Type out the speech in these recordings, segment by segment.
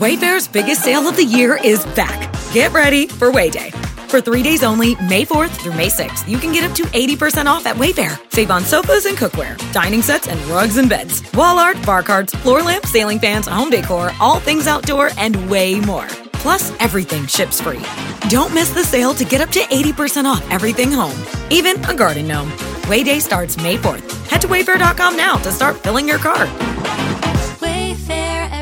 Wayfair's biggest sale of the year is back. Get ready for Wayday. For three days only, May 4th through May 6th, you can get up to 80% off at Wayfair. Save on sofas and cookware, dining sets and rugs and beds, wall art, bar cards, floor lamps, ceiling fans, home decor, all things outdoor, and way more. Plus, everything ships free. Don't miss the sale to get up to 80% off everything home, even a garden gnome. Wayday starts May 4th. Head to wayfair.com now to start filling your cart.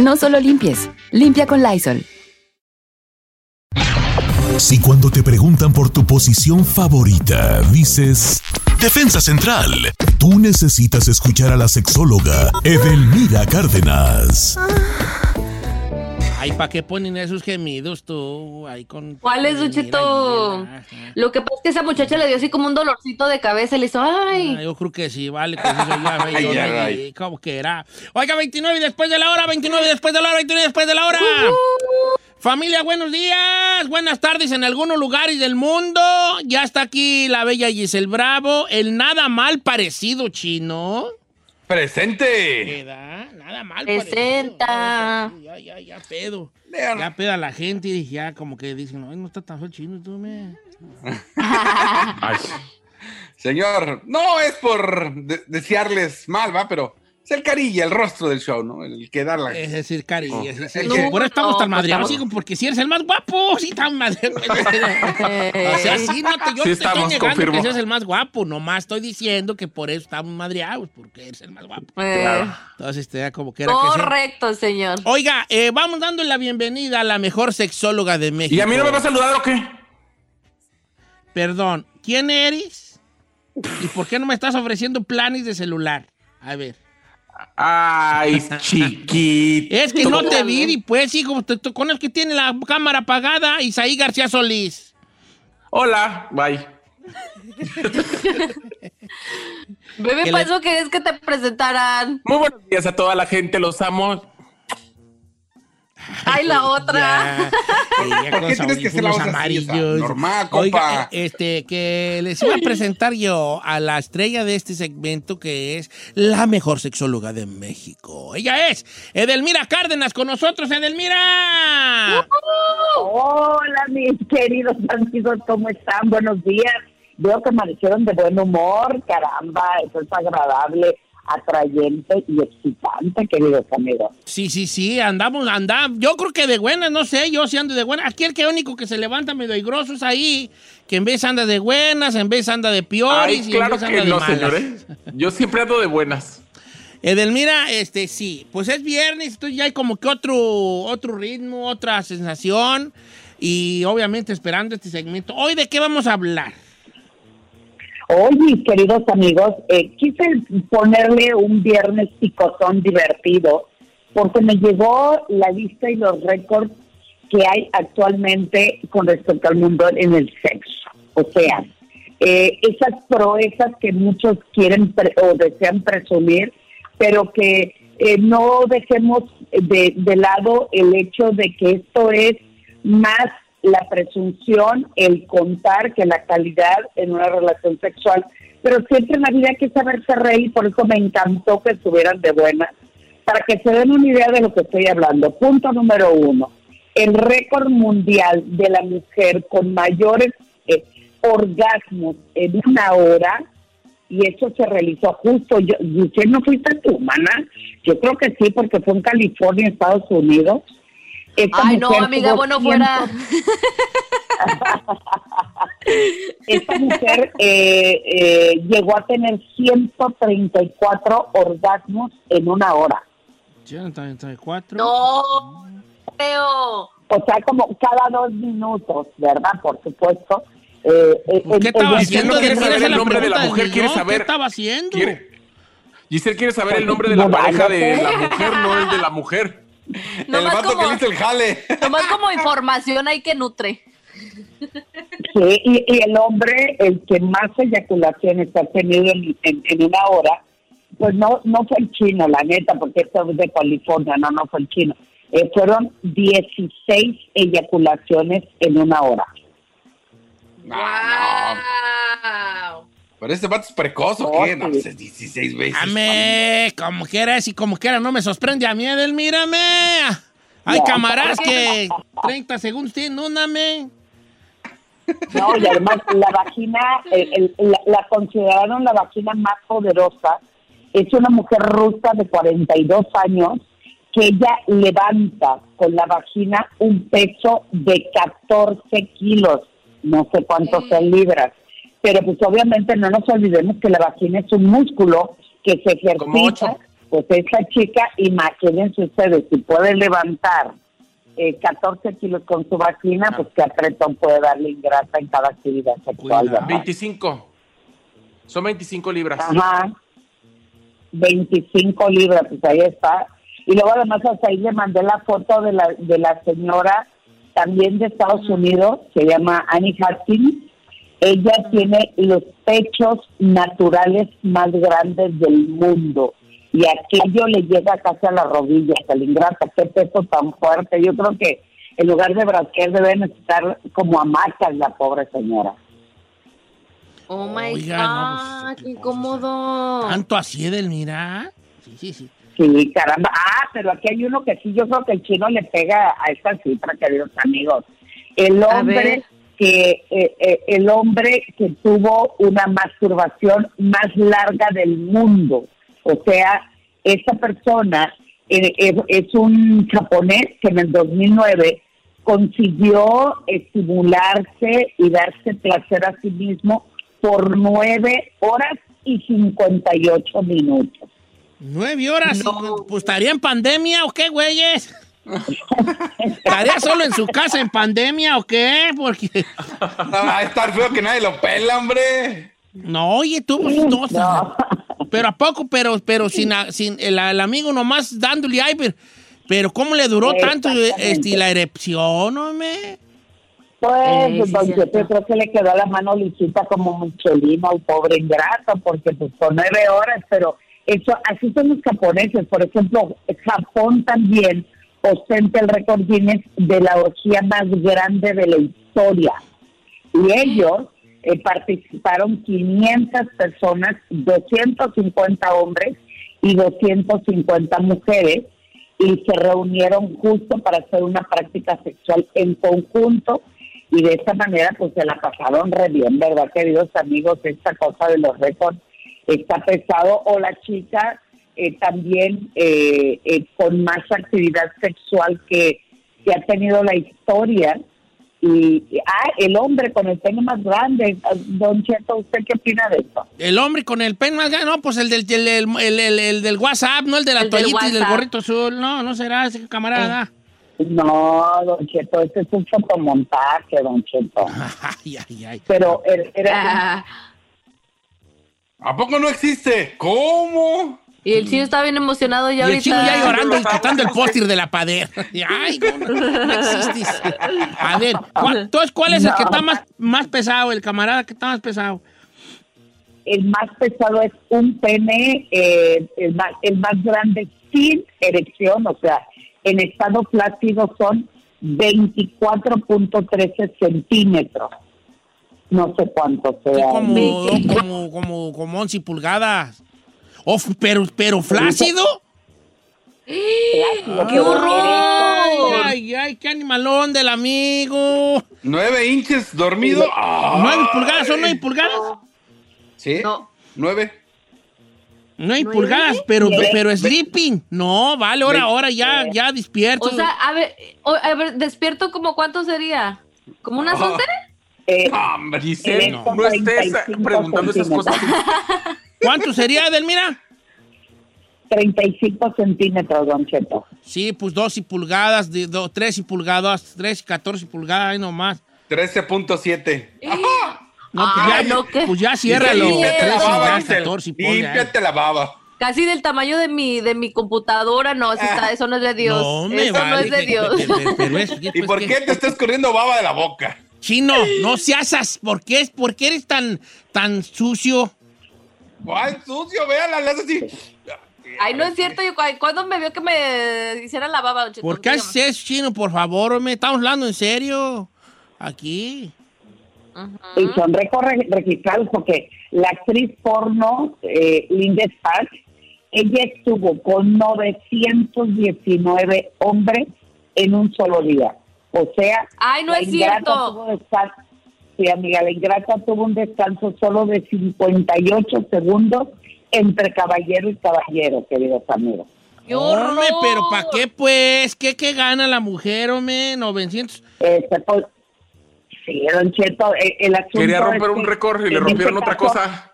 No solo limpies, limpia con Lysol. Si cuando te preguntan por tu posición favorita, dices Defensa Central, tú necesitas escuchar a la sexóloga Edelmira Cárdenas. Ay, ¿para qué ponen esos gemidos tú? Ahí con. ¿Cuál es, Duchito? Lo que pasa es que esa muchacha le dio así como un dolorcito de cabeza y le hizo, ay. Ah, yo creo que sí, vale, que sí, yo ya, Ay, yo, ay, me- ay. ¿Cómo que era? Oiga, 29 y después de la hora, 29 y después de la hora, 29 y después de la hora. Familia, buenos días, buenas tardes en algunos lugares del mundo. Ya está aquí la bella Giselle Bravo, el nada mal parecido chino. ¡Presente! ¿Verdad? Nada mal Presenta. Ya, ya, ya pedo. Ya peda la gente y ya como que dicen, no, no está tan feo chino, tú me... Ay. Señor, no es por de- desearles mal, va, pero es el carilla, el rostro del show, ¿no? El que da la. Es decir, cari, Oh. es decir, No, que por eso estamos no, tan madreados, porque si eres el más guapo, sí, tan madreados. o sea, sí, no te, yo Sí te estamos, estoy negando confirmo. que seas el más guapo, nomás estoy diciendo que por eso estamos madreados, porque eres el más guapo. Eh, Entonces, te da como que era que correcto, señor. Oiga, eh, vamos dando la bienvenida a la mejor sexóloga de México. ¿Y a mí no me va a saludar o qué? Perdón, ¿quién eres? ¿Y por qué no me estás ofreciendo planes de celular? A ver. Ay, chiquito. Es que no te vi, y pues, hijo, te- te- con el que tiene la cámara apagada, Isaí García Solís. Hola, bye. Bebé, Que para le- eso querías que te presentaran. Muy buenos días a toda la gente, los amo. Ay, la otra. Ya, ya ¿Por con qué los tienes que hacer la así, amarillos. normal, compa? Oiga, eh, este, que les iba a presentar yo a la estrella de este segmento que es la mejor sexóloga de México. Ella es Edelmira Cárdenas con nosotros, Edelmira. Hola, mis queridos amigos, ¿cómo están? Buenos días. Veo que amanecieron de buen humor, caramba, eso es agradable, atrayente y excitante, queridos amigos. Sí, sí, sí, andamos, andamos. Yo creo que de buenas, no sé, yo sí ando de buenas. Aquí el que único que se levanta medio aigroso es ahí, que en vez anda de buenas, en vez anda de peores Ay, y en claro vez que de no, malas. señores. Yo siempre ando de buenas. Edelmira, este sí, pues es viernes, entonces ya hay como que otro, otro ritmo, otra sensación y obviamente esperando este segmento. Hoy de qué vamos a hablar? Hoy, mis queridos amigos, eh, quise ponerle un viernes picotón divertido porque me llegó la lista y los récords que hay actualmente con respecto al mundo en el sexo. O sea, eh, esas proezas que muchos quieren pre- o desean presumir, pero que eh, no dejemos de, de lado el hecho de que esto es más la presunción, el contar que la calidad en una relación sexual. Pero siempre en la vida hay que saberse reír, por eso me encantó que estuvieran de buenas, para que se den una idea de lo que estoy hablando. Punto número uno, el récord mundial de la mujer con mayores eh, orgasmos en una hora, y eso se realizó justo, yo, ¿usted no fuiste tu humana? Yo creo que sí, porque fue en California, Estados Unidos. Esta Ay, no, amiga, bueno, 100 fuera. Esta mujer eh, eh, llegó a tener 134 orgasmos en una hora. 134. No, creo. O sea, como cada dos minutos, ¿verdad? Por supuesto. Eh, eh, ¿Por qué eh, estaba haciendo? quiere saber el nombre de la mujer, quiere saber- ¿Qué estaba haciendo? ¿Quiere? Giselle quiere saber el nombre de la No, pareja de la mujer, no el de la mujer. El Nomás vato que como- le hizo el jale. Nomás como información ahí que nutre. Sí, y, y el hombre, el que más eyaculaciones ha tenido en, en- en una hora, pues no no fue el chino, la neta, porque esto es de California, no, no fue el chino. Eh, fueron 16 eyaculaciones en una hora. No. Pero este vato es precoz o qué? No, sí. pues es 16 veces. Ame, como quiera, y como quiera, no me sorprende a mí, Edel, mírame. Hay No. camaradas que 30 segundos tienen una, me. No, y además la vagina, el- el- la, la consideraron la vagina más poderosa. Es una mujer rusa de 42 años que ella levanta con la vagina un peso de 14 kilos, no sé cuántos sean libras. Pero pues obviamente no nos olvidemos que la vagina es un músculo que se ejercita. Pues esa chica, imagínense ustedes, si puede levantar eh, 14 kilos con su vagina, pues qué apretón puede darle ingrata en cada actividad sexual. Cuidado. ¿verdad? 25. Son 25 libras. Ajá. 25 libras, pues ahí está. Y luego además hasta ahí le mandé la foto de la, de la señora también de Estados Unidos, se llama Annie Hutchins. Ella tiene los pechos naturales más grandes del mundo. Y aquello le llega casi a las rodillas, al ingrata. Qué peso tan fuerte. Yo creo que en lugar de brasier debe necesitar como hamacas la pobre señora. Oh my Oiga, God, no, pues, qué incómodo. Tanto así, Edel, mira. Sí, sí, sí. Sí, caramba. Ah, pero aquí hay uno que sí, yo creo que el chino le pega a esta cifra, queridos amigos. El A hombre ver. Que eh, eh, el hombre que tuvo una masturbación más larga del mundo. O sea, esa persona eh, es, es un japonés que en el 2009 consiguió estimularse y darse placer a sí mismo por nueve horas y 58 minutos. Nueve horas. Pues estaría en pandemia o qué, güeyes. ¿Estaría solo en su casa en pandemia o qué? Porque. No, va a estar feo que nadie lo pela, hombre. No, oye, tú, pues, no, Pero a poco, pero, pero sin, a- sin el, el amigo nomás dándole ay, pero, pero ¿cómo le duró tanto Exactamente. este, la erupción, hombre? Pues, Eh, sí, don yo creo que le quedó la mano lisita como Michelin al pobre ingrato, porque pues por nueve horas, pero eso, así son los japoneses. Por ejemplo, Japón también ostenta el récord Guinness de la orgía más grande de la historia. Y ellos eh, participaron 500 personas, 250 hombres y 250 mujeres, y se reunieron justo para hacer una práctica sexual en conjunto y de esta manera pues se la pasaron re bien, ¿verdad, queridos amigos? Esta cosa de los récords está pesado o la chica eh, también eh, eh, con más actividad sexual que, que ha tenido la historia y y- ah, el hombre con el pene más grande, don Cheto, ¿usted qué opina de esto? El hombre con el pen más grande, no, pues el del, el, el- el- el- el del WhatsApp, no el de la El del toallita y del gorrito azul. No, no será ese camarada. No, don Cheto, este es un fotomontaje, don Cheto. Ay, ay, ay. Pero era, era- Ah, ¿A poco no existe? ¿Cómo? Y el chino está bien emocionado ya Y el ahorita. chico ya llorando y quitando el póster de la pader. Ay, no, no, no existís. A ver, ¿cuál, entonces, ¿cuál es el que está más, más pesado? El camarada que está más pesado. el más pesado es un pene, eh, el, más, el más grande sin erección, o sea, en estado plácido son 24.13 centímetros. No sé cuánto Sí, sea. como, como, como, como 11 pulgadas. Oh, pero, pero flácido. ¡Qué horror! Ay, ay, qué animalón del amigo. ¿Nueve inches dormido? Ah, ¿Nueve pulgadas son nueve pulgadas? ¿Sí? No. ¿Nueve? Nueve ¿Nueve? pulgadas, pero, pero sleeping. No, vale, ahora, ahora ya, ya despierto. O sea, a ver, o- a ver, despierto como cuánto sería? ¿Como unas Ah. 11? Eh, Hombre, Giselle, No. no, estés 35 preguntando esas cosas. ¿Cuánto sería, Edelmira? 35 centímetros, don Cheto. Sí, pues 12 pulgadas, de, do, 13 pulgadas, 13, 14 pulgadas, ahí nomás. 13.7. No, pues, Ah, ya, no, ¿qué? pues ya ciérralo. Límpiate 13, la baba, ya, Giselle. 14, ponle ahí. Límpiate la baba. Casi del tamaño de mi, de mi computadora, no, si está- eso no es de Dios. No, me eso no vale, es de que- Dios. que- que- pero es- ¿Y pues, por que- qué te está escurriendo baba de la boca? Chino, no seas as- ¿por qué, es- por qué eres tan, tan sucio? ¡Ay, sucio! Véala, le hace así. Ay, no es cierto. Yo, cu- ¿Cuándo me vio que me hiciera la baba, Don Cheto? ¿Por qué haces eso, Chino? Por favor, me estamos hablando en serio. Aquí. Y son récords registrados porque la actriz porno, eh, Linda Stark, ella estuvo con 919 hombres en un solo día. O sea, Ay, no es cierto. Sí, amiga, la ingrata tuvo un descanso solo de 58 segundos entre caballero y caballero, queridos amigos. ¡Qué Hombre, pero ¿para qué, pues? ¿Qué, qué gana la mujer, hombre? 900. Este, pues, sí, don Cheto, eh, el asunto Quería es romper que un récord y le rompieron este otra caso- cosa.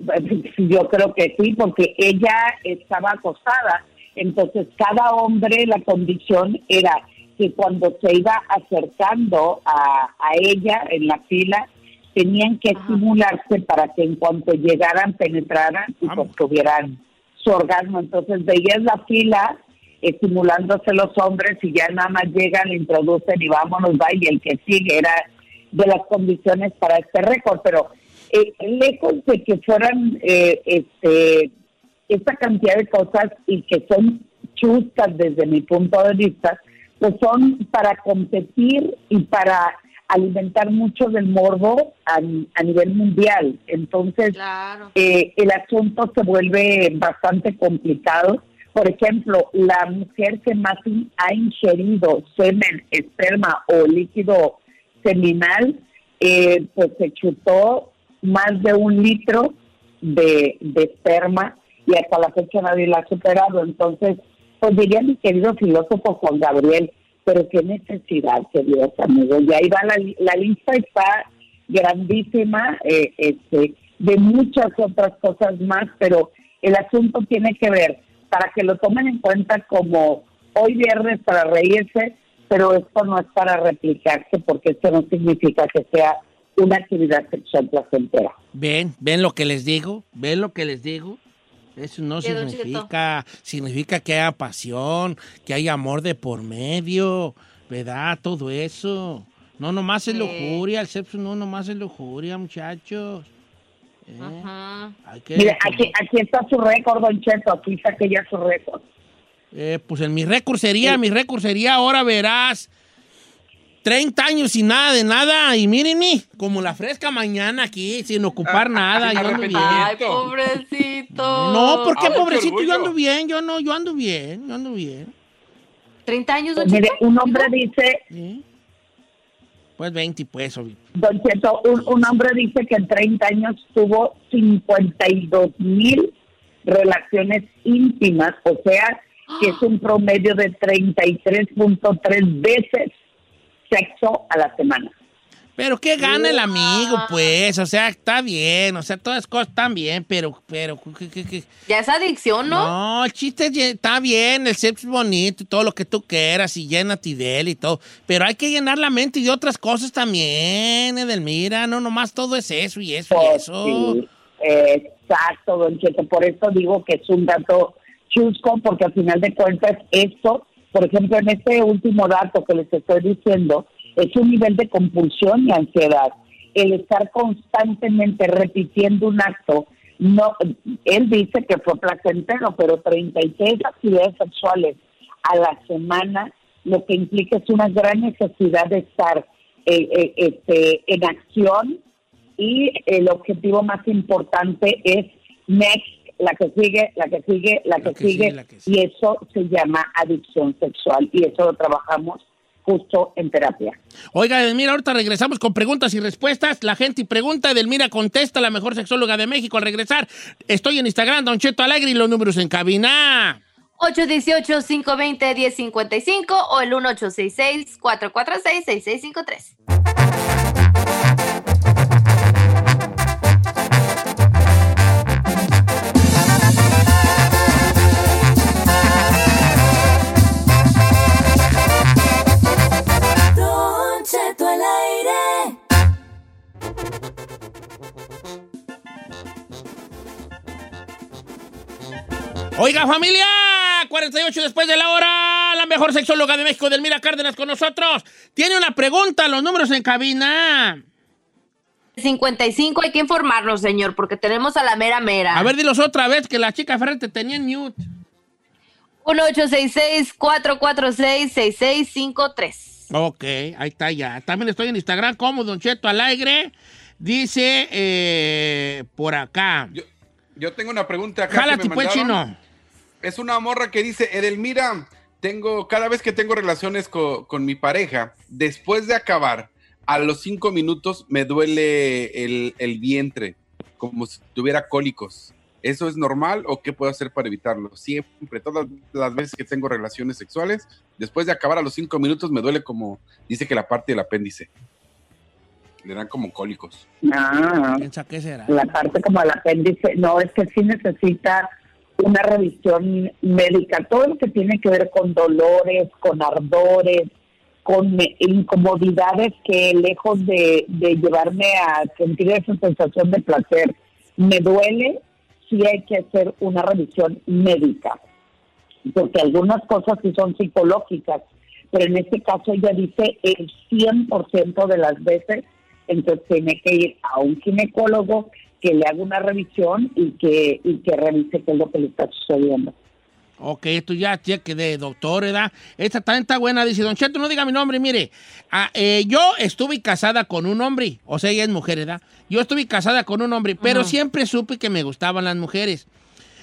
Yo creo que sí, porque ella estaba acosada. Entonces, cada hombre, la condición era que cuando se iba acercando a, a ella en la fila, tenían que simularse para que en cuanto llegaran, penetraran y Vamos. pues, tuvieran su orgasmo. Entonces, veías la fila simulándose los hombres y ya nada más llegan, le introducen y vámonos, va, y el que sigue era de las condiciones para este récord, pero eh, lejos de que fueran eh, este esta cantidad de cosas y que son chuscas desde mi punto de vista, pues son para competir y para alimentar mucho del morbo a, a nivel mundial. Entonces, Claro. eh, el asunto se vuelve bastante complicado. Por ejemplo, la mujer que más ha ingerido semen, esperma o líquido seminal, eh, pues se chutó más de un litro de, de esperma y hasta la fecha nadie la ha superado. Entonces, pues diría mi querido filósofo Juan Gabriel, pero qué necesidad, queridos amigos. Y ahí va la, la lista, está grandísima, eh, este, de muchas otras cosas más, pero el asunto tiene que ver para que lo tomen en cuenta como hoy viernes para reírse, pero esto no es para replicarse porque esto no significa que sea una actividad sexual placentera. Ven, ven lo que les digo, ven lo que les digo. Eso no ¿Qué, don significa, significa que haya pasión, que haya amor de por medio, ¿verdad? Todo eso. No nomás es Sí. lujuria, el sexo no nomás es lujuria, muchachos. ¿Eh? Ajá. Hay que- Mire, aquí, aquí está su récord, Don Cheto, aquí saqué ya su récord. Eh, pues en mi récord sería, mi récord sería, ahora verás, 30 años sin nada de nada, y mírenme, como la fresca mañana aquí, sin ocupar Ah, nada, sin yo ando bien. Ay, pobrecito. No, ¿por qué, Ay, qué pobrecito? Yo ando bien, yo no, yo ando bien, yo ando bien. 30 años, Don mire, un hombre dice, ¿sí? Pues 20, pues, obvio. Don Cheto, un, un hombre dice que en 30 años tuvo 52 mil relaciones íntimas, o sea, que es un promedio de 33.3 veces sexo a la semana. Pero qué gana el amigo, Wow. pues, o sea, está bien, o sea, todas las cosas están bien, pero, pero, ¿qué- qué- qué? Ya es adicción, ¿no? No, el chiste está bien, el sexo es bonito y todo lo que tú quieras y llénate de él y todo. Pero hay que llenar la mente de otras cosas también, Edelmira. No nomás todo es eso y eso y Pues eso. sí, exacto, Don Cheto. Por eso digo que es un dato chusco, porque al final de cuentas esto, por ejemplo, en este último dato que les estoy diciendo, es un nivel de compulsión y ansiedad. El estar constantemente repitiendo un acto, no, él dice que fue placentero, pero 33 actividades sexuales a la semana, lo que implica es una gran necesidad de estar eh, eh, este, en acción y el objetivo más importante es next, la que sigue, la que sigue, la, que, que sigue, sigue, la que sigue. y eso se llama adicción sexual y eso lo trabajamos justo en terapia. Oiga, Edelmira, ahorita regresamos con preguntas y respuestas. La gente pregunta, Edelmira contesta, la mejor sexóloga de México. Al regresar, estoy en Instagram, Don Cheto Alegre y los números en cabina. 818-520-1055 o el 1866-446-6653. Oiga, familia, 48 después de la hora, la mejor sexóloga de México, Delmira Cárdenas, con nosotros. Tiene una pregunta, los números en cabina. 55 hay que informarnos, señor, porque tenemos a la mera mera. A ver, dilos otra vez, que la chica frente tenía en mute. 1866-446-6653. Ok, ahí está ya. También estoy en Instagram como Don Cheto Alegre. Dice eh, por acá. Yo, yo tengo una pregunta acá. que Jálate, me pues, mandaron. chino. Es una morra que dice, Edelmira, tengo, cada vez que tengo relaciones co- con, mi pareja, después de acabar, a los cinco minutos me duele el, el vientre, como si tuviera cólicos. ¿Eso es normal o qué puedo hacer para evitarlo? Siempre, todas las veces que tengo relaciones sexuales, después de acabar a los cinco minutos me duele como, dice que la parte del apéndice. Le dan como cólicos. Ah, qué será. la parte como el apéndice, no, es que sí necesita una revisión médica, todo lo que tiene que ver con dolores, con ardores, con incomodidades que lejos de, de llevarme a sentir esa sensación de placer, me duele, sí hay que hacer una revisión médica, porque algunas cosas sí son psicológicas, pero en este caso ella dice el 100% de las veces, entonces tiene que ir a un ginecólogo que le haga una revisión y que, y que revise qué es lo que le está sucediendo. Ok, esto ya cheque de doctor, ¿verdad? Esta también está buena. Dice, Don Cheto, no diga mi nombre. Mire, ah, eh, yo estuve casada con un hombre. O sea, ella es mujer, ¿verdad? Yo estuve casada con un hombre, pero siempre supe que me gustaban las mujeres.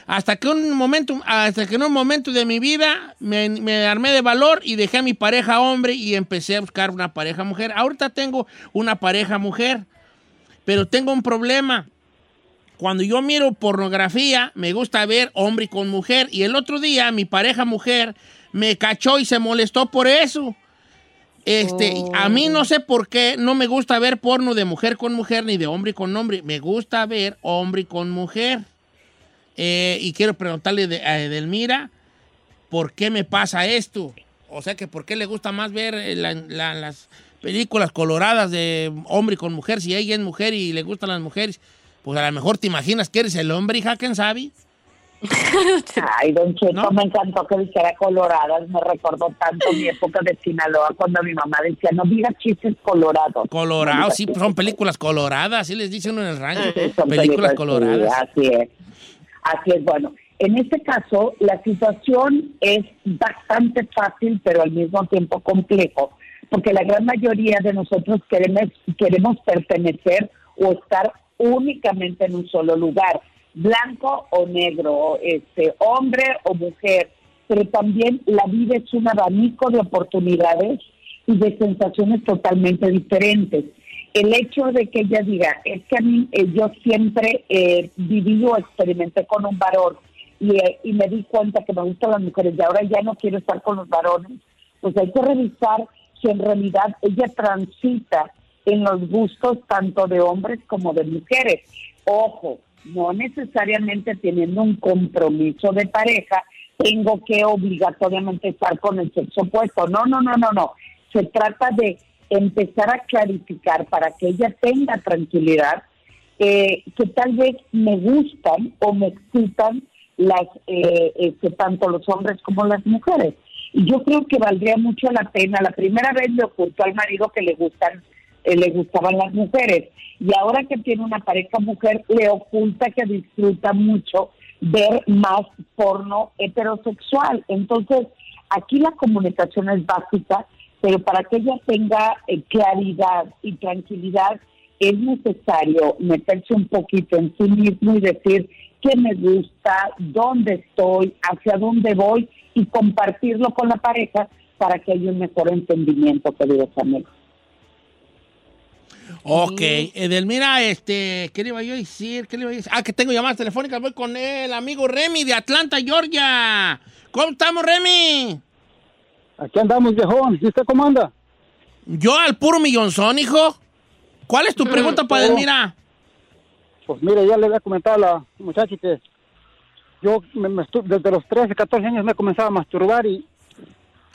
Hasta que un momento, hasta que en un momento de mi vida me, me armé de valor y dejé a mi pareja hombre y empecé a buscar una pareja mujer. Ahorita tengo una pareja mujer, pero tengo un problema. Cuando yo miro pornografía, me gusta ver hombre con mujer. Y el otro día mi pareja mujer me cachó y se molestó por eso. Este, a mí no sé por qué no me gusta ver porno de mujer con mujer ni de hombre con hombre. Me gusta ver hombre con mujer. Eh, y quiero preguntarle de- a Edelmira, ¿por qué me pasa esto? O sea, que ¿por qué le gusta más ver eh, la- la- las películas coloradas de hombre con mujer? Si ella es mujer y le gustan las mujeres, pues a lo mejor te imaginas que eres el hombre, hija, ¿quién sabe? Ay, don Cheto, ¿No? me encantó que dijera coloradas, me recordó tanto mi época de Sinaloa cuando mi mamá decía, no digas chistes colorados. Colorado, sí, pues son películas coloradas, así les dicen en el rancho. Son películas sí, coloradas. así es. Así es, bueno. En este caso, la situación es bastante fácil, pero al mismo tiempo complejo, porque la gran mayoría de nosotros queremos, queremos pertenecer o estar únicamente en un solo lugar, blanco o negro, este, hombre o mujer, pero también la vida es un abanico de oportunidades y de sensaciones totalmente diferentes. El hecho de que ella diga, es que a mí eh, yo siempre eh, viví o experimenté con un varón y, eh, y me di cuenta que me gustan las mujeres y ahora ya no quiero estar con los varones, pues hay que revisar si en realidad ella transita en los gustos tanto de hombres como de mujeres. Ojo, no necesariamente teniendo un compromiso de pareja, tengo que obligatoriamente estar con el sexo opuesto. No, no, no, no, no. Se trata de empezar a clarificar para que ella tenga tranquilidad eh, que tal vez me gustan o me excitan las eh, este, tanto los hombres como las mujeres. Y yo creo que valdría mucho la pena. La primera vez le ocultó al marido que le gustan eh, le gustaban las mujeres y ahora que tiene una pareja mujer le oculta que disfruta mucho ver más porno heterosexual. Entonces, aquí la comunicación es básica, pero para que ella tenga eh, claridad y tranquilidad es necesario meterse un poquito en sí mismo y decir qué me gusta, dónde estoy, hacia dónde voy y compartirlo con la pareja para que haya un mejor entendimiento, queridos amigos. Ok, Edelmira, este, ¿qué le iba yo a decir? ¿Qué le iba a decir? Ah, que tengo llamadas telefónicas, voy con el amigo Remy de Atlanta, Georgia. ¿Cómo estamos, Remy? Aquí andamos, viejón. ¿Y usted cómo anda? Yo al puro millonzón, hijo. ¿Cuál es tu pregunta para. Edelmira? Pues mire, ya le había comentado a la muchacha que yo me- me estu- desde los 13, 14 años me comenzaba a masturbar y,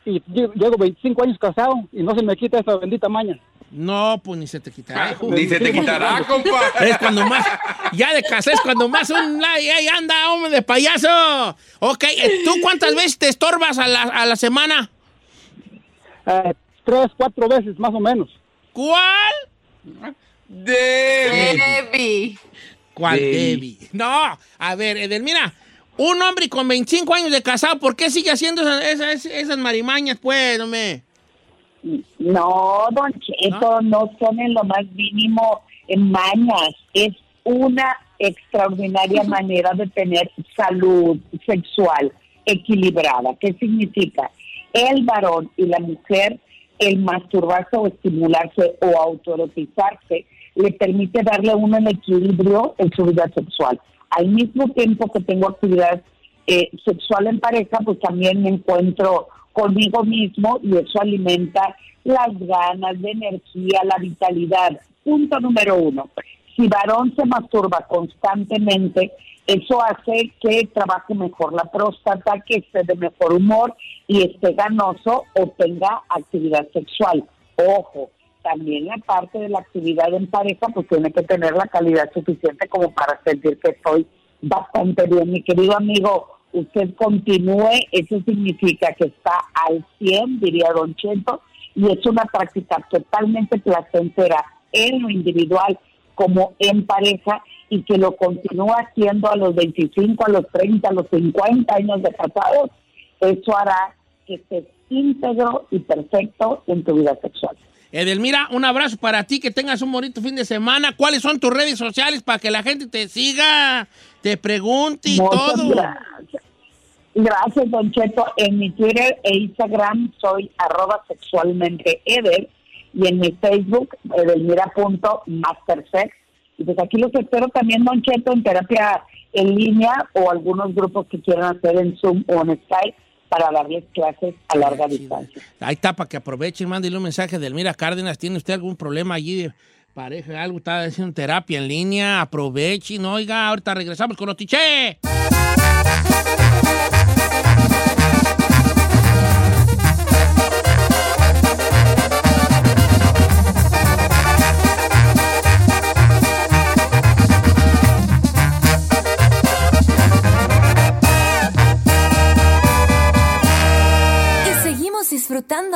y lle- llevo 25 años casado y no se me quita esa bendita maña. No, pues ni se te quitará. hijo. Ni se te quitará, compa. Es cuando más, ya de casa es cuando más un, ay, ay, anda, hombre, de payaso. Ok, eh, ¿tú cuántas veces te estorbas a la, a la semana? Eh, tres, cuatro veces más o menos. ¿Cuál? De... Debbie. ¿Cuál, Debbie. Debbie? No, a ver, Edelmira, un hombre con 25 años de casado, ¿por qué sigue haciendo esas, esas, esas marimañas, pues, hombre? No, don Cheto, no son en lo más mínimo en mañas. Es una extraordinaria manera de tener salud sexual equilibrada. ¿Qué significa? El varón y la mujer, el masturbarse o estimularse o autoerotizarse, le permite darle uno el equilibrio en su vida sexual. Al mismo tiempo que tengo actividad eh, sexual en pareja, pues también me encuentro conmigo mismo y eso alimenta las ganas de energía, la vitalidad. Punto número uno. Si varón se masturba constantemente, eso hace que trabaje mejor la próstata, que esté de mejor humor y esté ganoso o tenga actividad sexual. Ojo, también la parte de la actividad en pareja, pues tiene que tener la calidad suficiente como para sentir que estoy bastante bien. Mi querido amigo, usted continúe, eso significa que está al 100, diría Don Chento, y es una práctica totalmente placentera en lo individual como en pareja y que lo continúa haciendo a los 25, a los 30, a los 50 años de casados, eso hará que estés íntegro y perfecto en tu vida sexual. Edelmira, un abrazo para ti, que tengas un bonito fin de semana. ¿Cuáles son tus redes sociales para que la gente te siga, te pregunte y Muchas todo? gracias. Gracias, Don Cheto. En mi Twitter e Instagram soy arroba sexualmente Eder y en mi Facebook, edelmira.mastersex. Y pues aquí los espero también, Don Cheto, en terapia en línea o algunos grupos que quieran hacer en Zoom o en Skype para darles clases a larga distancia. Ahí está, para que aprovechen, mándele un mensaje a Edelmira Cárdenas. ¿Tiene usted algún problema allí de pareja, algo? Está haciendo terapia en línea. Aprovechen, oiga, ahorita regresamos con los tiché.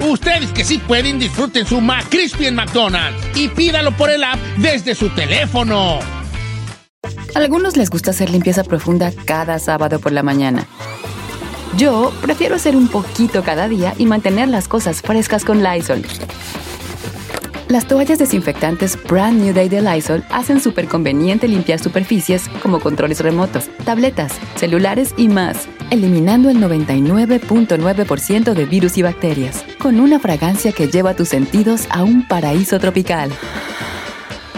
Ustedes que sí pueden, disfruten su McCrispy en McDonald's y pídalo por el app desde su teléfono. Algunos les gusta hacer limpieza profunda cada sábado por la mañana. Yo prefiero hacer un poquito cada día y mantener las cosas frescas con Lysol. Las toallas desinfectantes Brand New Day de Lysol hacen súper conveniente limpiar superficies como controles remotos, tabletas, celulares y más, eliminando el 99.9% de virus y bacterias, con una fragancia que lleva tus sentidos a un paraíso tropical.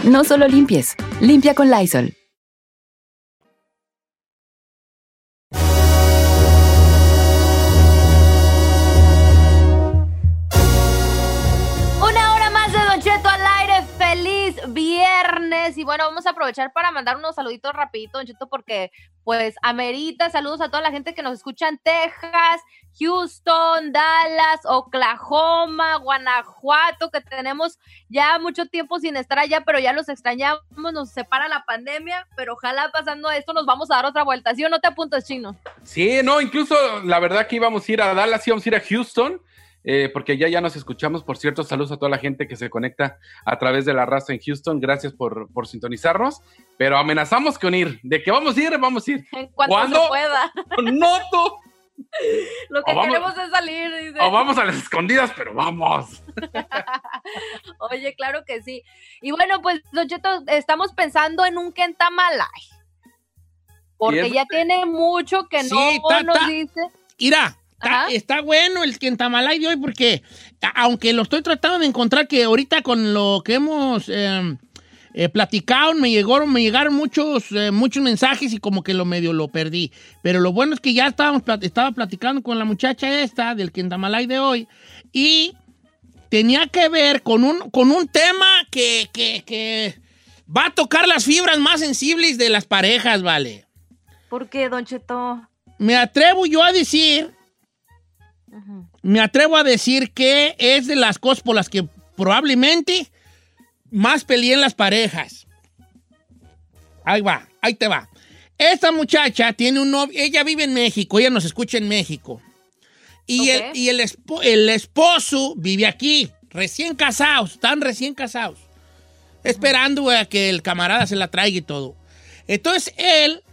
No solo limpies, limpia con Lysol. Una hora más de Don Cheto al aire, feliz viernes. Y bueno, vamos a aprovechar para mandar unos saluditos rapidito, Don Cheto, porque pues amerita. Saludos a toda la gente que nos escucha en Texas, Houston, Dallas, Oklahoma, Guanajuato, que tenemos ya mucho tiempo sin estar allá, pero ya los extrañamos, nos separa la pandemia, pero ojalá pasando esto nos vamos a dar otra vuelta. ¿Sí o no te apuntas, chino? Sí, no, incluso la verdad que íbamos a ir a Dallas, íbamos a ir a Houston, eh, porque ya ya nos escuchamos. Por cierto, saludos a toda la gente que se conecta a través de la raza en Houston. Gracias por, por sintonizarnos. Pero amenazamos con ir. De que vamos a ir, vamos a ir. En cuanto se pueda. No, tú. Lo que O vamos- queremos es salir, dice. O vamos a las escondidas, pero vamos. Oye, claro que sí. Y bueno, pues, Don Cheto, estamos pensando en un Kentamalay. Porque ya tiene mucho que no Sí, ta, nos ta. dice. Mira, está, está bueno el Quentamalay de hoy porque, aunque lo estoy tratando de encontrar, que ahorita con lo que hemos eh, eh, platicado, me llegaron, me llegaron muchos, eh, muchos mensajes y como que lo medio lo perdí. Pero lo bueno es que ya estábamos, estaba platicando con la muchacha esta del Quentamalay de hoy y tenía que ver con un, con un tema que, que- que va a tocar las fibras más sensibles de las parejas, ¿vale? ¿Por qué, Don Cheto? Me atrevo yo a decir, me atrevo a decir que es de las cosas por las que probablemente más peleé en las parejas. Ahí va, ahí te va. Esta muchacha tiene un novio, ella vive en México, ella nos escucha en México. Y, el, y el, espo- el esposo vive aquí, recién casados, están recién casados. Esperando a que el camarada se la traiga y todo. Entonces él,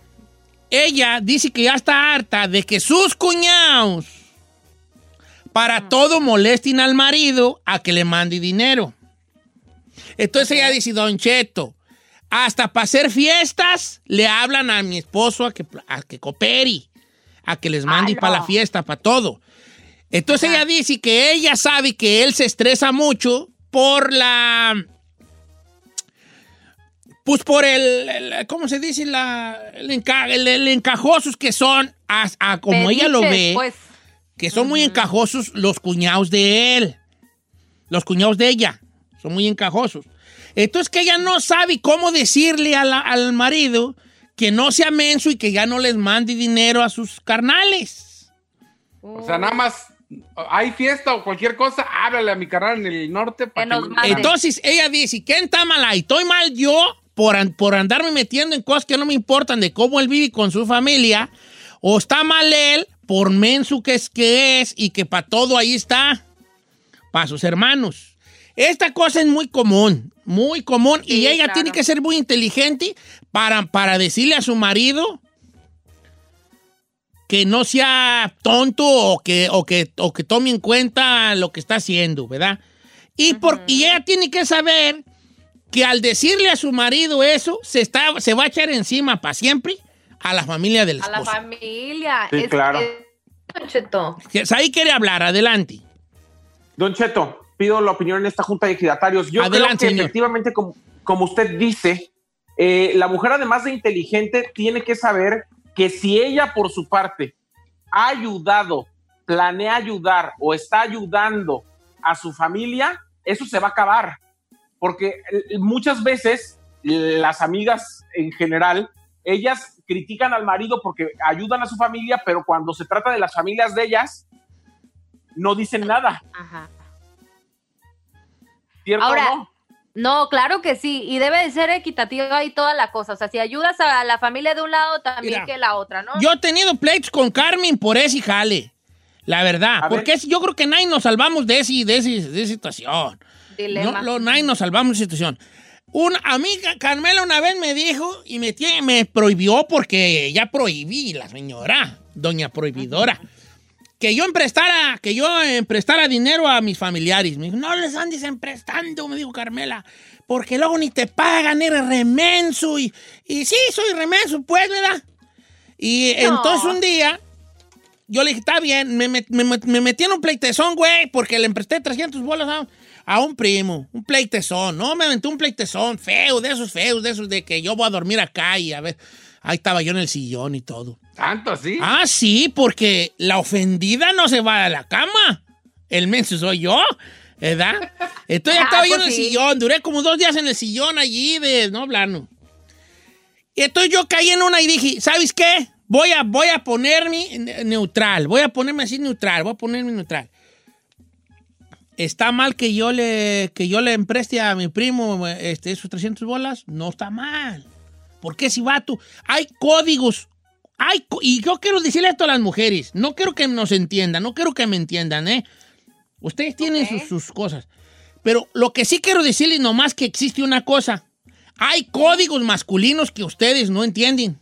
ella dice que ya está harta de que sus cuñados para todo molesten al marido a que le mande dinero. Entonces ella dice, Don Cheto, hasta para hacer fiestas le hablan a mi esposo a que, a que coopere, a que les mande no. para la fiesta, para todo. Entonces ella dice que ella sabe que él se estresa mucho por la... Pues por el, el- ¿cómo se dice? La, el, enca- el- el encajosos que son, a, a como ella lo ve, pues. que son muy encajosos los cuñados de él, los cuñados de ella, son muy encajosos. Entonces que ella no sabe cómo decirle a la- al marido que no sea menso y que ya no les mande dinero a sus carnales. O sea, nada más hay fiesta o cualquier cosa, háblale a mi carnal en el norte para que, me- Entonces ella dice, ¿quién está mal ahí? ¿Estoy mal yo por, por andarme metiendo en cosas que no me importan de cómo él vive con su familia? ¿O está mal él por menso que es que es y que para todo ahí está? Para sus hermanos. Esta cosa es muy común, muy común. y Sí, ella claro. tiene que ser muy inteligente para, para decirle a su marido que no sea tonto o que, o que, o que tome en cuenta lo que está haciendo, ¿verdad? Y, por, y ella tiene que saber que al decirle a su marido eso, se, está, se va a echar encima para siempre a la familia del A la esposo. familia. Sí, claro. Don Cheto. Que- Ahí quiere hablar, adelante. Don Cheto, pido la opinión en esta junta de ejidatarios. Yo Adelante, creo que señor. efectivamente, como, como usted dice, eh, la mujer además de inteligente tiene que saber que si ella por su parte ha ayudado, planea ayudar o está ayudando a su familia, eso se va a acabar. Porque eh, muchas veces las amigas en general, ellas critican al marido porque ayudan a su familia, pero cuando se trata de las familias de ellas, no dicen nada. Ajá. ¿Cierto o Ahora, no? no, claro que sí, y debe de ser equitativa y toda la cosa. O sea, si ayudas a la familia de un lado, también Mira, que la otra, ¿no? Yo he tenido pleitos con Carmen por ese jale. La verdad. Porque es- yo creo que nadie nos salvamos de, ese, de, ese- de esa situación. Dilema. No, lo- nadie nos salvamos de esa situación. Una amiga, Carmela, una vez me dijo y me, tiene- me prohibió porque ya prohibí la señora, doña prohibidora, que yo emprestara, que yo emprestara dinero a mis familiares. Me dijo, no les andes emprestando, me dijo Carmela, porque luego ni te pagan, eres remenso. Y, y sí, soy remenso, pues, ¿verdad? Y No. entonces un día yo le dije, está bien, me, me met- me metí en un pleitezón, güey, porque le empresté 300 bolas a, a un primo, un pleitezón, no, me aventé un pleitezón feo, de esos feos, de esos de que yo voy a dormir acá y a ver, ahí estaba yo en el sillón y todo. ¿Tanto así? Ah, sí, porque la ofendida no se va a la cama, el menso soy yo. ¿Verdad? Entonces Ah, estaba yo en pues el sí. sillón, duré como dos días en el sillón allí de no hablarnos. Y entonces yo caí en una y dije, ¿sabes qué? Voy a, voy a ponerme ne- neutral, voy a ponerme así neutral, voy a ponerme neutral. ¿Está mal que yo le, que yo le empreste a mi primo este, esos 300 bolas? No está mal. Porque si vato, hay códigos, co- y yo quiero decirle esto a las mujeres, no quiero que nos entiendan, no quiero que me entiendan, ¿eh? Ustedes tienen sus, sus cosas. Pero lo que sí quiero decirles nomás que existe una cosa. Hay códigos masculinos que ustedes no entienden.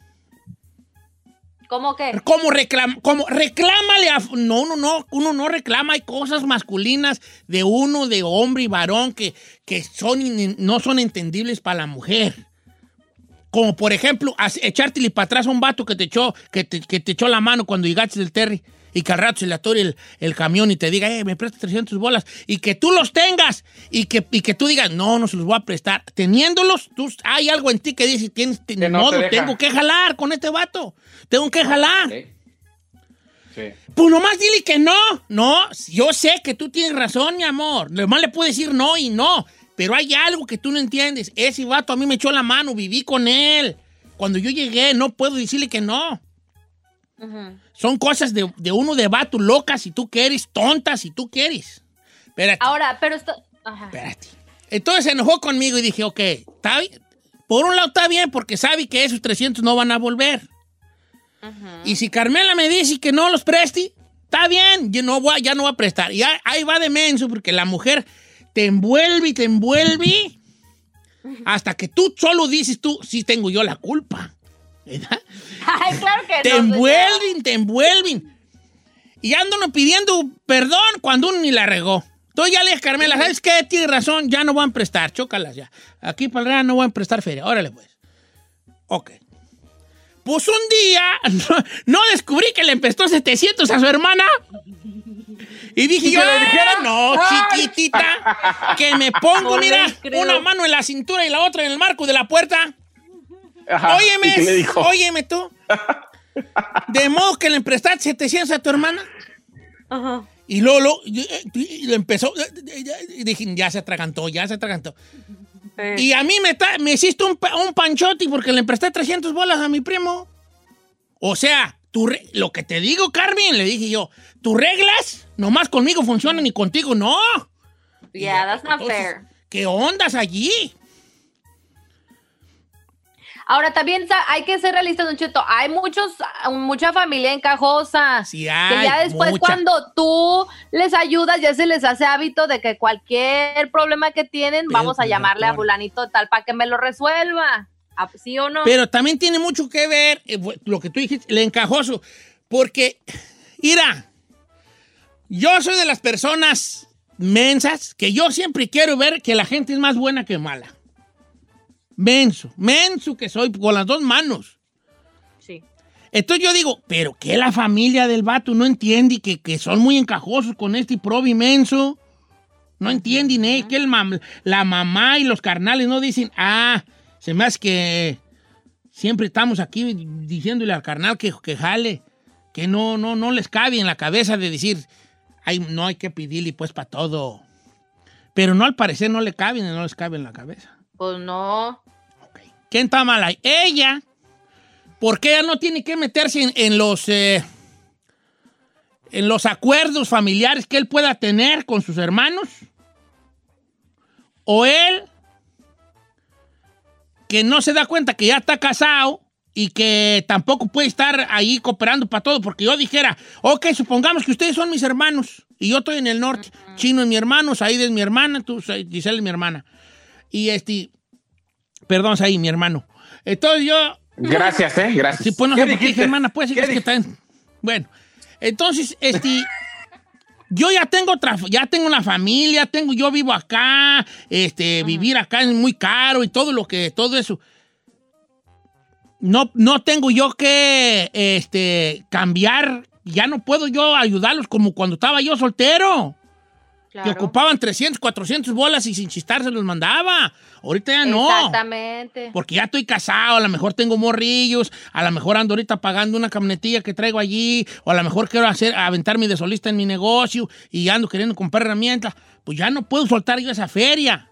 ¿Cómo que? Como reclama, como reclámale a... No, no, no, uno no reclama. Hay cosas masculinas de uno, de hombre y varón, que, que son no son entendibles para la mujer. Como por ejemplo, echártele para atrás a un vato que te echó, que te, que te echó la mano cuando llegaste del Terry y que al rato se le atore el, el camión y te diga, eh, me prestas 300 bolas y que tú los tengas y que, y que tú digas, no, no se los voy a prestar. Teniéndolos, tú, hay algo en ti que dice, tienes, Que no modo, te tengo que jalar con este vato. Tengo que jalar. Sí. Sí. Pues nomás dile que no. No, yo sé que tú tienes razón, mi amor. Nomás le puedo decir no y no. Pero hay algo que tú no entiendes. Ese vato a mí me echó la mano, viví con él. Cuando yo llegué, no puedo decirle que no. Son cosas de, de uno de vato loca si tú quieres, tonta si tú quieres. Espérate, Ahora, pero esto. Ajá. espérate. Entonces se enojó conmigo y dije, ok, está bien. Por un lado está bien porque sabe que esos 300 no van a volver. Y si Carmela me dice que no los preste, está bien, yo no voy, ya no voy a prestar. Y ahí, ahí va de menso, porque la mujer te envuelve y te envuelve hasta que tú solo dices tú, sí tengo yo la culpa. ¿verdad? Ay, claro que Te no. envuelven, te envuelven. Y andan pidiendo perdón cuando uno ni la regó. Entonces ya le dije Carmela, ¿sabes qué? Tienes razón, ya no van a prestar, chócalas ya. Aquí para el Real no van a prestar feria. Órale pues. Ok. Pues un día no, no descubrí que le empestó 700 a su hermana. Y dije ¿Y yo, dijera? "Ah, no, Ay. chiquitita, que me pongo, No mira, una mano en la cintura y la otra en el marco de la puerta. Ajá. Óyeme, ¿Y qué le dijo? óyeme tú. De modo que le prestaste 700 a tu hermana. Ajá. Y luego, luego, y- y- y le empezó. Y dije, ya se atragantó, ya se atragantó. Y a mí me, está- me hiciste un, un panchote porque le presté 300 bolas a mi primo. O sea, re- lo que te digo, Carmen, le dije yo, tus reglas nomás conmigo funcionan y contigo no. Yeah, that's not Entonces, fair. ¿Qué ondas allí? Ahora también hay que ser realistas, Don Cheto. Hay muchos, mucha familia encajosa. Sí que hay, ya después mucha. cuando tú les ayudas ya se les hace hábito de que cualquier problema que tienen vamos a pues, llamarle a fulanito tal para que me lo resuelva. Ah, ¿Sí o no? Pero también tiene mucho que ver eh, lo que tú dijiste, el encajoso. Porque, mira, yo soy de las personas mensas que yo siempre quiero ver que la gente es más buena que mala. Menso, menso que soy con las dos manos. sí. Entonces yo digo, pero que la familia del vato no entiende que, que son muy encajosos con este probi menso. No entienden, ¿eh? Que el mam- la mamá y los carnales no dicen, ah, se me hace que siempre estamos aquí diciéndole al carnal que, que jale, que no, no, no les cabe en la cabeza de decir, ay, no hay que pedirle pues para todo. Pero no, al parecer no le cabe, no les cabe en la cabeza. Pues no. ¿Quién está mal ahí? Ella. Porque ella no tiene que meterse en, en los eh, en los acuerdos familiares que él pueda tener con sus hermanos. O él que no se da cuenta que ya está casado y que tampoco puede estar ahí cooperando para todo. Porque yo dijera, ok, supongamos que ustedes son mis hermanos y yo estoy en el norte. Chino es mi hermano, Said es mi hermana, tú, Giselle es mi hermana. Y este, Perdón, ahí, mi hermano. Entonces yo. Gracias, ¿eh? Gracias. Sí, pues no ¿Qué sé por qué dijiste? dije hermana, pues sí, ¿Qué es que dijiste? está en- Bueno, entonces, este. Yo ya tengo otra, ya tengo una familia, tengo, yo vivo acá, este, vivir acá es muy caro y todo lo que, todo eso. No, no tengo yo que, este, cambiar, ya no puedo yo ayudarlos como cuando estaba yo soltero. Que ocupaban 300, 400 bolas y sin chistar se los mandaba. Ahorita ya no. Exactamente. Porque ya estoy casado, a lo mejor tengo morrillos, a lo mejor ando ahorita pagando una camionetilla que traigo allí, o a lo mejor quiero hacer, aventarme de solista en mi negocio y ando queriendo comprar herramientas. Pues ya no puedo soltar yo esa feria.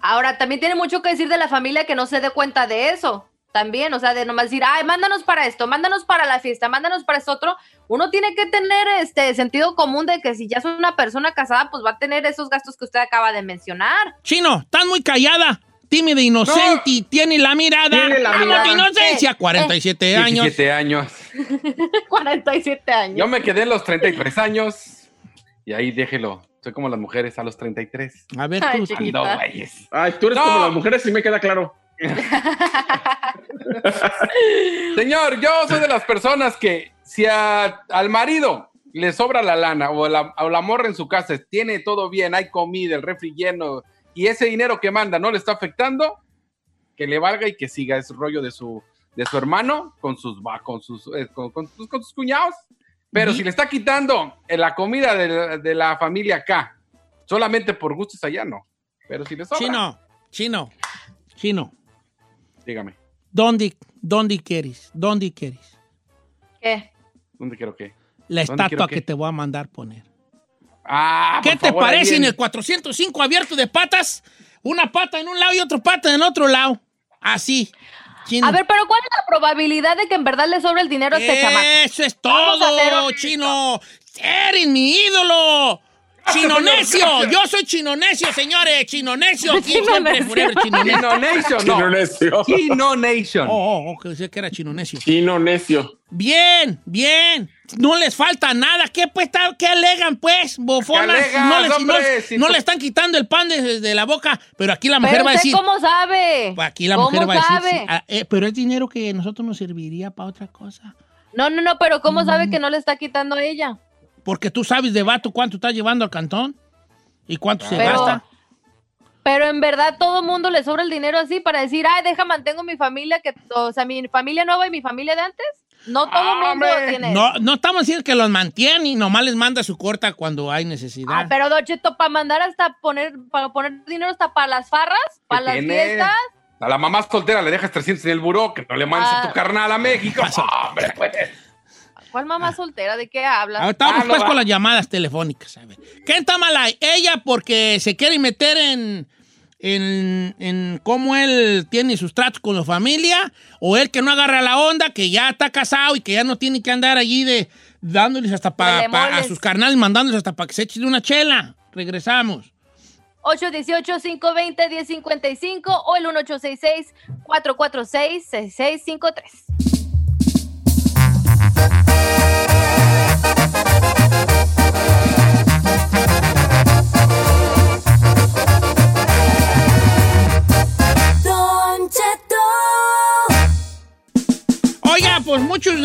Ahora, también tiene mucho que decir de la familia que no se dé cuenta de eso. También, o sea, de nomás decir, ay, mándanos para esto, mándanos para la fiesta, mándanos para esto otro. Uno tiene que tener este sentido común de que si ya es una persona casada, pues va a tener esos gastos que usted acaba de mencionar. Chino, estás muy callada. Tímida, inocente, tiene la mirada. Tiene la mirada. de inocencia. 47 años. 17 años. 47 años. Yo me quedé en los 33 años. Y ahí déjelo. Soy como las mujeres a los 33. A ver, Ay, tú. güeyes. Ay, tú eres No. como las mujeres, sí me queda claro. Señor, yo soy de las personas que si a- al marido le sobra la lana o la, o la morra en su casa tiene todo bien, hay comida, el refri lleno y ese dinero que manda no le está afectando, que le valga y que siga ese rollo de su, de su hermano con sus, va- con sus, eh, con, con sus, con sus cuñados. Pero si le está quitando eh, la comida de, la- de la familia acá, solamente por gustos allá, no. Pero si le sobra, Chino, chino, chino. dígame, ¿Dónde, dónde quieres? ¿Dónde quieres? ¿Qué? ¿Dónde quiero que? La ¿Dónde quiero estatua qué? que te voy a mandar poner. Ah, ¿Qué por te favor, parece en- en el 405 abierto de patas? Una pata en un lado y otra pata en otro lado. Así. Chino. A ver, pero ¿cuál es la probabilidad de que en verdad le sobre el dinero a este chamaco? Eso es todo, chino. Eres mi ídolo. Chino necio. Yo soy chino necio, señores. Chino necio. Aquí Chino siempre, forever, chino necio. Chino Nation, Chino no. necio. Chino Nation. Oh, oh, oh, que decía que era chino necio. Chino necio. Bien, bien. No les falta nada. ¿Qué, pues, tal- qué alegan, pues, bofonas? ¿Qué alegas, no les- hombre? no- Si no tú- le están quitando el pan de, de la boca, pero aquí la mujer Pero va a decir... cómo sabe? Aquí la ¿Cómo mujer va a decir... sabe? sí, ah, eh, pero es dinero que a nosotros nos serviría para otra cosa. No, no, no, pero ¿cómo Mm. sabe que no le está quitando a ella? Porque tú sabes de vato cuánto estás llevando al cantón y cuánto se Pero- gasta. Pero en verdad todo mundo le sobra el dinero así para decir, ay, deja, mantengo mi familia, que, o sea, mi familia nueva y mi familia de antes. No todo Ah, mundo tiene. No, no estamos diciendo que los mantiene y nomás les manda su corta cuando hay necesidad. Ah, pero Docheto, para mandar hasta poner, para poner dinero hasta para las farras, para las tiene? fiestas. A la mamá soltera le dejas 300 en el buró, que no le mandes a Ah. tu carnal a México. Hombre, pues. ¿Cuál mamá soltera? ¿De qué hablas? Ahora estamos Ah, pues va. con las llamadas telefónicas. A ver. ¿Quién está mal ahí? ¿Ella porque se quiere meter en, en, en cómo él tiene sus tratos con la familia? ¿O él que no agarra la onda, que ya está casado y que ya no tiene que andar allí de dándoles hasta para Huelemoles. a sus carnales, mandándoles hasta para que se echen una chela? Regresamos. 818-520-1055 o el 1866-446-6653.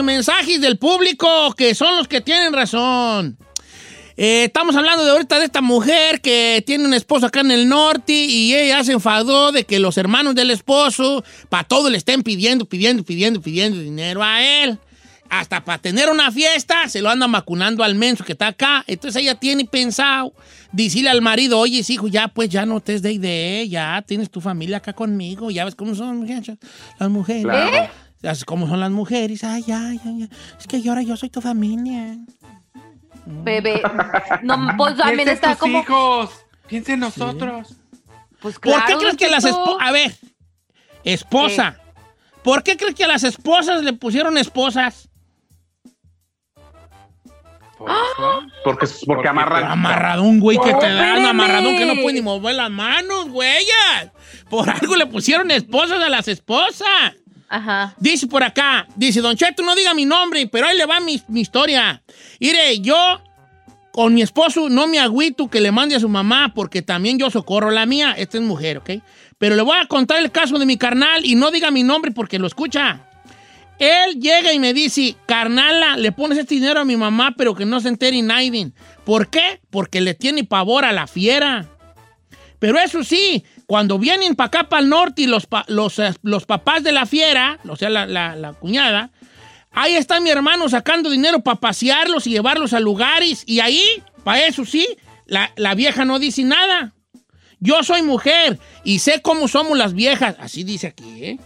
Mensajes del público que son los que tienen razón. Eh, estamos hablando de ahorita de esta mujer que tiene un esposo acá en el norte y ella se enfadó de que los hermanos del esposo para todo le estén pidiendo, pidiendo, pidiendo, pidiendo dinero a él. Hasta para tener una fiesta se lo andan vacunando al menso que está acá. Entonces ella tiene pensado decirle al marido, oye, hijo, ya pues ya no te des de ella, ya tienes tu familia acá conmigo, ya ves cómo son las mujeres. Claro. Así como son las mujeres. Ay, ay, ay, ay. Es que yo ahora yo soy tu familia. Bebé. No, pues también está tus como. hijos. Piensa en nosotros. Pues ¿Por qué claro, crees que las esposas... A ver, esposa. ¿Por qué crees que a las esposas le pusieron esposas? Porque, porque amarran. Amarradón, güey, que te dan amarradón que no puede ni mover las manos, güey. Por algo le pusieron esposas a las esposas. Ajá. Dice por acá, dice, Don Cheto, no diga mi nombre, pero ahí le va mi, mi historia. Mire, yo con mi esposo no me agüito que le mande a su mamá porque también yo socorro la mía. Esta es mujer, ¿ok? Pero le voy a contar el caso de mi carnal y no diga mi nombre porque lo escucha. Él llega y me dice, carnala, le pones este dinero a mi mamá, pero que no se entere nadie. ¿Por qué? Porque le tiene pavor a la fiera. Pero eso sí, cuando vienen para acá, para el norte, y los, los, eh, los papás de la fiera, o sea, la, la- la cuñada, ahí está mi hermano sacando dinero para pasearlos y llevarlos a lugares. Y ahí, para eso sí, la, la vieja no dice nada. Yo soy mujer y sé cómo somos las viejas. Así dice aquí, ¿eh?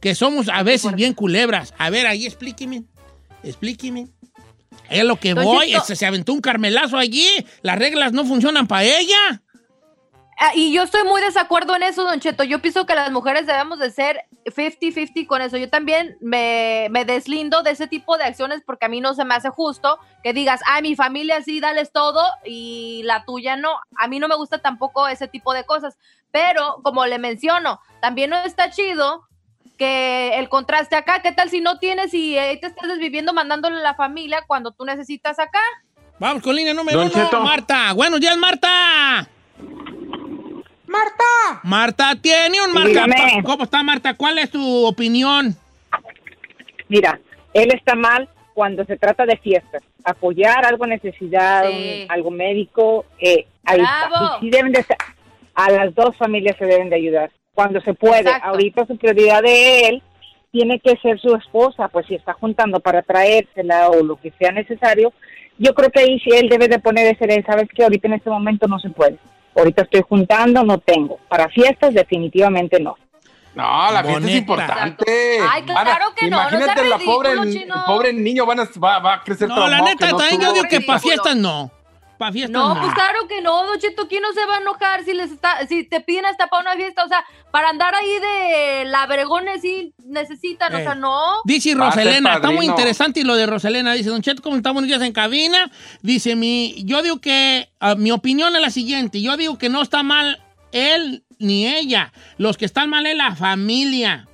Que somos a veces bien culebras. A ver, ahí explíqueme. Explíqueme. Es lo que Don voy. Cheto. Se, se aventó un carmelazo allí. Las reglas no funcionan para ella. Ah, y yo estoy muy desacuerdo en eso, Don Cheto. Yo pienso que las mujeres debemos de ser 50-50 con eso. Yo también me, me deslindo de ese tipo de acciones porque a mí no se me hace justo que digas, ay, mi familia sí, dales todo y la tuya no. A mí no me gusta tampoco ese tipo de cosas. Pero, como le menciono, también no está chido que el contraste acá, ¿qué tal si no tienes y ahí te estás desviviendo mandándole a la familia cuando tú necesitas acá? Vamos con línea número Don uno, Cheto. Marta. Buenos días, Marta. Marta. Marta, tiene un marca. Dígame. ¿Cómo está, Marta? ¿Cuál es tu opinión? Mira, él está mal cuando se trata de fiestas. Apoyar algo necesidad, Sí. un- algo médico, eh, ahí Bravo. está. Y sí deben de ser- a las dos familias se deben de ayudar. Cuando se puede. Exacto. Ahorita su prioridad de él tiene que ser su esposa, pues si está juntando para traérsela o lo que sea necesario, yo creo que ahí sí él debe de poner ese, de, sabes que ahorita en este momento no se puede. Ahorita estoy juntando, no tengo. Para fiestas definitivamente no. No, la fiesta es importante. Ay, claro que no, no Imagínate la ridículo, pobre, el pobre niño van a, va, va a crecer No, la neta, que no también yo digo que para fiestas no. Para fiestas No, no. pues claro que no, Don Cheto, ¿quién no se va a enojar si les está, si te piden hasta para una fiesta? O sea, para andar ahí de la bregones sí necesitan, o Eh. sea, no. Dice Roselena, está muy interesante y lo de Roselena. Dice, Don Cheto, ¿cómo estamos buenos días en cabina? Dice, mi, yo digo que, ah, mi opinión es la siguiente. Yo digo que no está mal él ni ella. Los que están mal es la familia.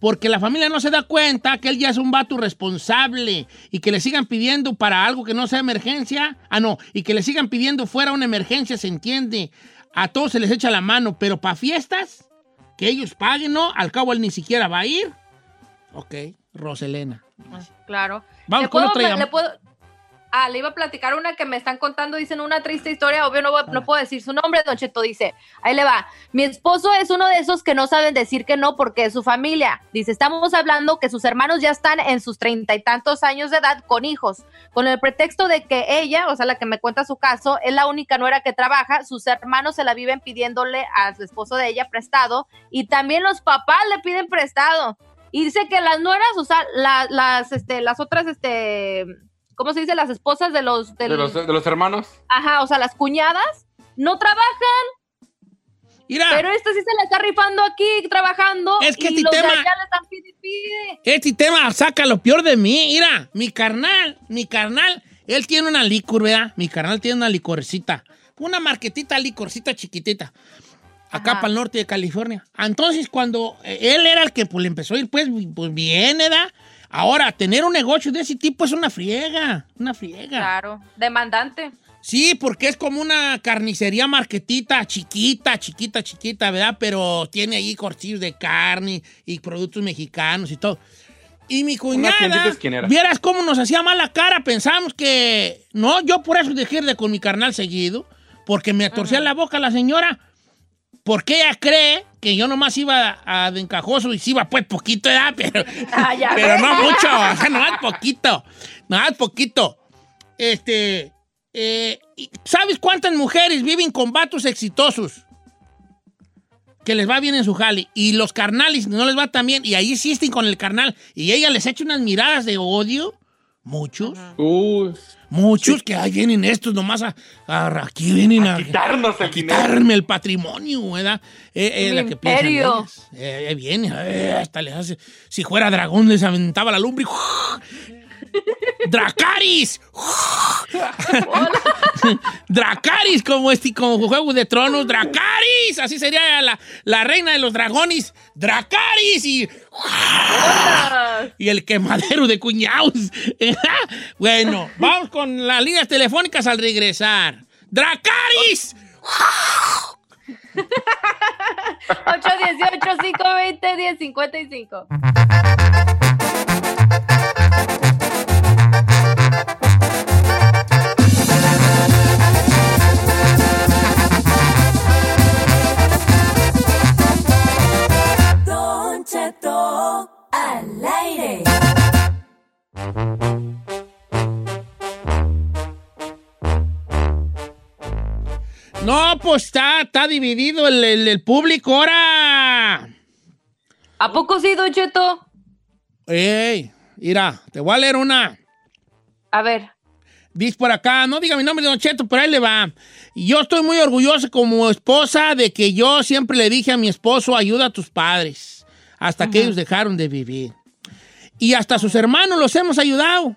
Porque la familia no se da cuenta que él ya es un vato responsable y que le sigan pidiendo para algo que no sea emergencia. Ah, no, y que le sigan pidiendo fuera una emergencia, se entiende. A todos se les echa la mano, pero para fiestas, que ellos paguen, ¿no? Al cabo él ni siquiera va a ir. Ok, Roselena. Claro. Vamos ¿Le con puedo otra le puedo- Ah, le iba a platicar una que me están contando, dicen una triste historia, obvio no, no puedo decir su nombre, Don Cheto dice, ahí le va, mi esposo es uno de esos que no saben decir que no porque es su familia. Dice, estamos hablando que sus hermanos ya están en sus treinta y tantos años de edad con hijos, con el pretexto de que ella, o sea, la que me cuenta su caso, es la única nuera que trabaja, sus hermanos se la viven pidiéndole al esposo de ella prestado y también los papás le piden prestado. Y dice que las nueras, o sea, la- las, este, las otras, este, ¿cómo se dice? Las esposas de los, De los, de los hermanos. ajá, o sea, las cuñadas, no trabajan, Mira, pero esta sí se la está rifando aquí, trabajando, Es que y este los tema- de allá le están pide. este tema saca lo peor de mí. Mira, mi carnal, mi carnal, él tiene una licor, ¿verdad? Mi carnal tiene una licorcita. Una marquetita licorcita chiquitita. Acá Ajá. para el norte de California. Entonces, cuando eh, él era el que pues, le empezó a ir, pues, pues bien, ¿verdad? Ahora, tener un negocio de ese tipo es una friega, una friega. Claro, demandante. Sí, porque es como una carnicería marquetita, chiquita, chiquita, chiquita, ¿verdad? Pero tiene ahí cortillos de carne y productos mexicanos y todo. Y mi cuñada, vieras cómo nos hacía mala cara, pensamos que... No, yo por eso dejé de con mi carnal seguido, porque me torcía la boca la señora, porque ella cree que yo nomás iba a de encajoso y sí iba pues poquito, ¿verdad? Pero, Ah, pero no mucho, o sea, nomás poquito, nomás poquito. Este, eh, ¿sabes cuántas mujeres viven con vatos exitosos? Que les va bien en su jale. Y los carnales no les va tan bien. Y ahí existen con el carnal. Y ella les echa unas miradas de odio. Muchos. Uy, Muchos que ahí vienen estos nomás a, a- aquí vienen a, quitarnos el dinero. quitarme el patrimonio, ¿verdad? Eh, eh, la que piensan. Eh, eh, viene, eh, hasta les hace, si fuera dragón les aventaba la lumbre. ¡Dracaris! ¡Dracaris! Como, este, como Juego de Tronos. ¡Dracaris! Así sería la, la reina de los dragones. ¡Dracaris! Y, y el quemadero de cuñados. bueno, vamos con las líneas telefónicas al regresar. ¡Dracaris! 818-520-1055. No, pues está, está dividido el, el- el público ahora. ¿A poco sí, Don Cheto? Ey, mira, te voy a leer una. A ver. Dice por acá, no diga mi nombre, Don Cheto, pero ahí le va. Y Yo estoy muy orgullosa como esposa de que yo siempre le dije a mi esposo, ayuda a tus padres, hasta que ellos dejaron de vivir. Y hasta sus hermanos los hemos ayudado.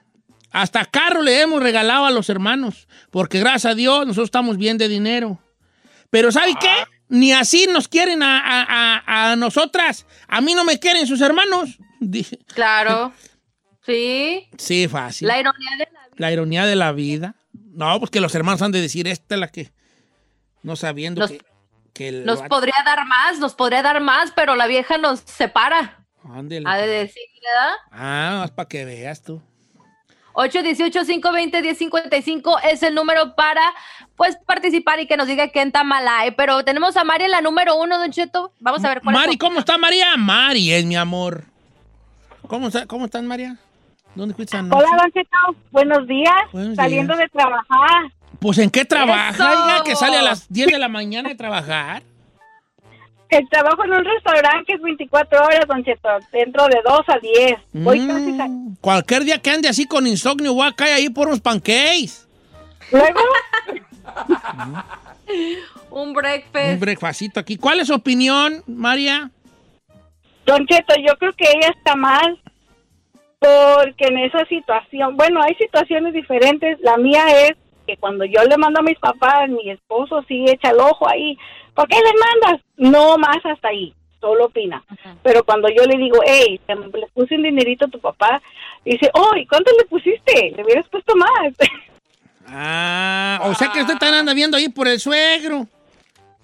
Hasta carro le hemos regalado a los hermanos, porque gracias a Dios nosotros estamos bien de dinero. Pero ¿sabe qué? Ni así nos quieren a, a- a- a nosotras. A mí no me quieren sus hermanos. Dije, Claro. Sí. sí, fácil. La ironía de la La ironía de la vida. No, pues que los hermanos han de decir, esta es la que. No sabiendo Nos- que, Nos podría dar más, nos podría dar más, pero la vieja nos separa. Ándele. Ha de decir, ¿verdad? Ah, más para que veas tú. 818-520-1055 es el número para pues participar y que nos diga qué Tamala hay. Pero tenemos a Mari en la número uno, Don Cheto. Vamos a ver cuál es Mari, ¿cómo está María? Mari es mi amor. ¿Cómo, está, cómo estás, María? ¿Dónde fuiste anoche? Hola, Don Cheto. Buenos días. Buenos Saliendo días. de trabajar. Pues ¿en qué trabaja? ¡Eso! Oiga, que sale a las 10 de la mañana de trabajar. El trabajo en un restaurante que es 24 horas, Don Cheto. Dentro de 2 a 10. Voy Mm, cualquier día que ande así con insomnio, voy a caer ahí por unos pancakes. Luego, Un breakfast. Un breakfastito aquí. ¿Cuál es su opinión, María? Don Cheto, yo creo que ella está mal. Porque en esa situación, bueno, hay situaciones diferentes. La mía es que cuando yo le mando a mis papás, mi esposo sí echa el ojo ahí. ¿Por qué le mandas? No más hasta ahí, solo opina. Pero cuando yo le digo, hey, te- le puse un dinerito a tu papá, dice, oh, ¿y cuánto le pusiste? Le hubieras puesto más. Ah, o sea que usted también anda viendo ahí por el suegro.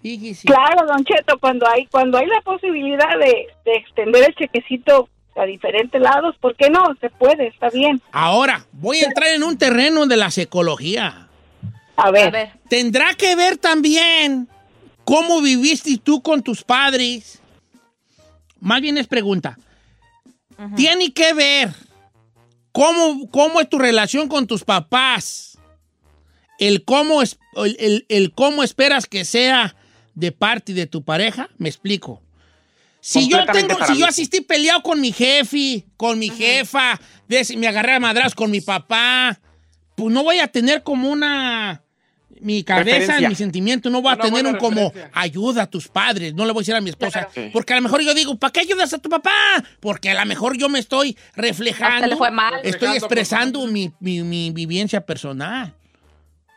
Fíjese. Claro, Don Cheto, cuando hay cuando hay la posibilidad de, de extender el chequecito a diferentes lados, ¿por qué no? Se puede, está bien. Ahora, voy a entrar en un terreno de la psicología. A ver. Tendrá que ver también cómo viviste tú con tus padres. Más bien es pregunta. Tiene que ver cómo, cómo es tu relación con tus papás. El cómo, es, el, el- el cómo esperas que sea de parte de tu pareja. Me explico. Si yo, tengo, si yo asistí peleado con mi jefe, con mi jefa, me agarré a madras con mi papá, pues no voy a tener como una... Mi cabeza, Referencia. mi sentimiento, no voy a Una tener un como referencia. ayuda a tus padres. No le voy a decir a mi esposa. Sí. Porque a lo mejor yo digo, ¿para qué ayudas a tu papá? Porque a lo mejor yo me estoy reflejando. Estoy Reflejando, expresando mi, mi, mi vivencia personal.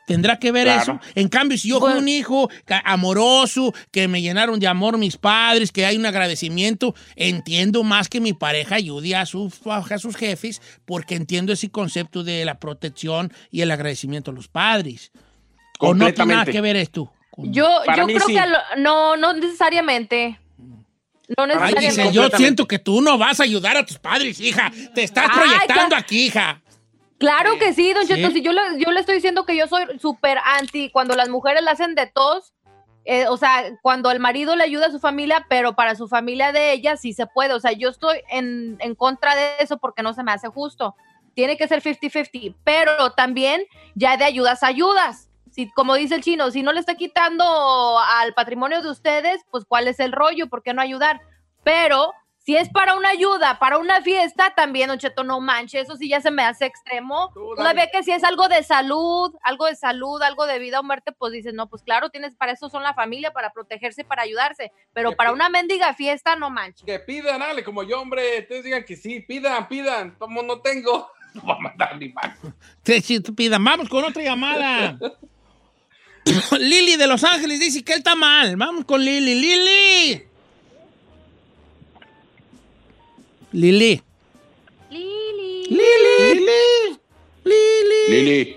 ¿Tendrá que ver Claro. eso? En cambio, si yo fui un hijo amoroso, que me llenaron de amor mis padres, que hay un agradecimiento, entiendo más que mi pareja ayude a sus, a sus jefes, porque entiendo ese concepto de la protección y el agradecimiento a los padres. ¿O no tiene nada que ver esto? Yo, yo creo sí. que lo- no, no necesariamente. No Ay, necesariamente. Giselle, yo siento que tú no vas a ayudar a tus padres, hija. Te estás Ay, proyectando aquí, hija. Claro que sí, don Sí. Cheto. Si yo le, yo le estoy diciendo que yo soy súper anti cuando las mujeres le hacen de tos. eh, o sea, cuando el marido le ayuda a su familia, pero para su familia de ella sí se puede. O sea, yo estoy en, en contra de eso porque no se me hace justo. Tiene que ser 50-50, pero también ya de ayudas a ayudas. Si, como dice el chino, si no le está quitando al patrimonio de ustedes, pues cuál es el rollo, ¿por qué no ayudar? Pero si es para una ayuda, para una fiesta, también, Don Cheto, no manche, eso sí ya se me hace extremo. Todavía que si es algo de salud, algo de salud, algo de vida o muerte, pues dices, no, pues claro, tienes, para eso son la familia, para protegerse, para ayudarse. Pero para una mendiga fiesta, no manches. Que pidan, dale, como yo, hombre. Ustedes digan que sí, pidan, pidan. Como no tengo, no va a mandar ni más. Qué estúpida. Vamos con otra llamada. Lili de Los Ángeles dice que él está mal. Vamos con Lili. Lili. Lili. Lili. Lili. Lili. Lili.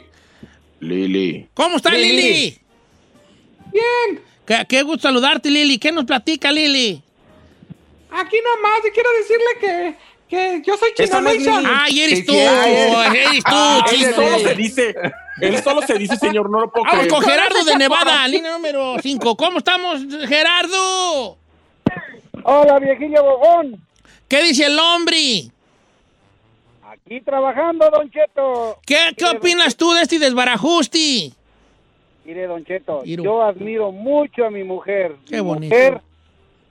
Lili. ¿Cómo está Lili? Lili. Bien. Qué, qué gusto saludarte, Lili. ¿Qué nos platica, Lili? Aquí nomás, y quiero decirle que, que yo soy Chino Lili. Ay, eres tú, eres tú, Ah, Chino. Se dice, él solo se dice, señor, no lo puedo Vamos creer. con Gerardo de Nevada, línea número 5. ¿Cómo estamos, Gerardo? Hola, viejillo bobón. ¿Qué dice el hombre? Aquí trabajando, Don Cheto. ¿Qué, qué opinas tú de este desbarajuste? Mire, Don Cheto, Iru. yo admiro mucho a mi mujer. Qué mi bonito. mujer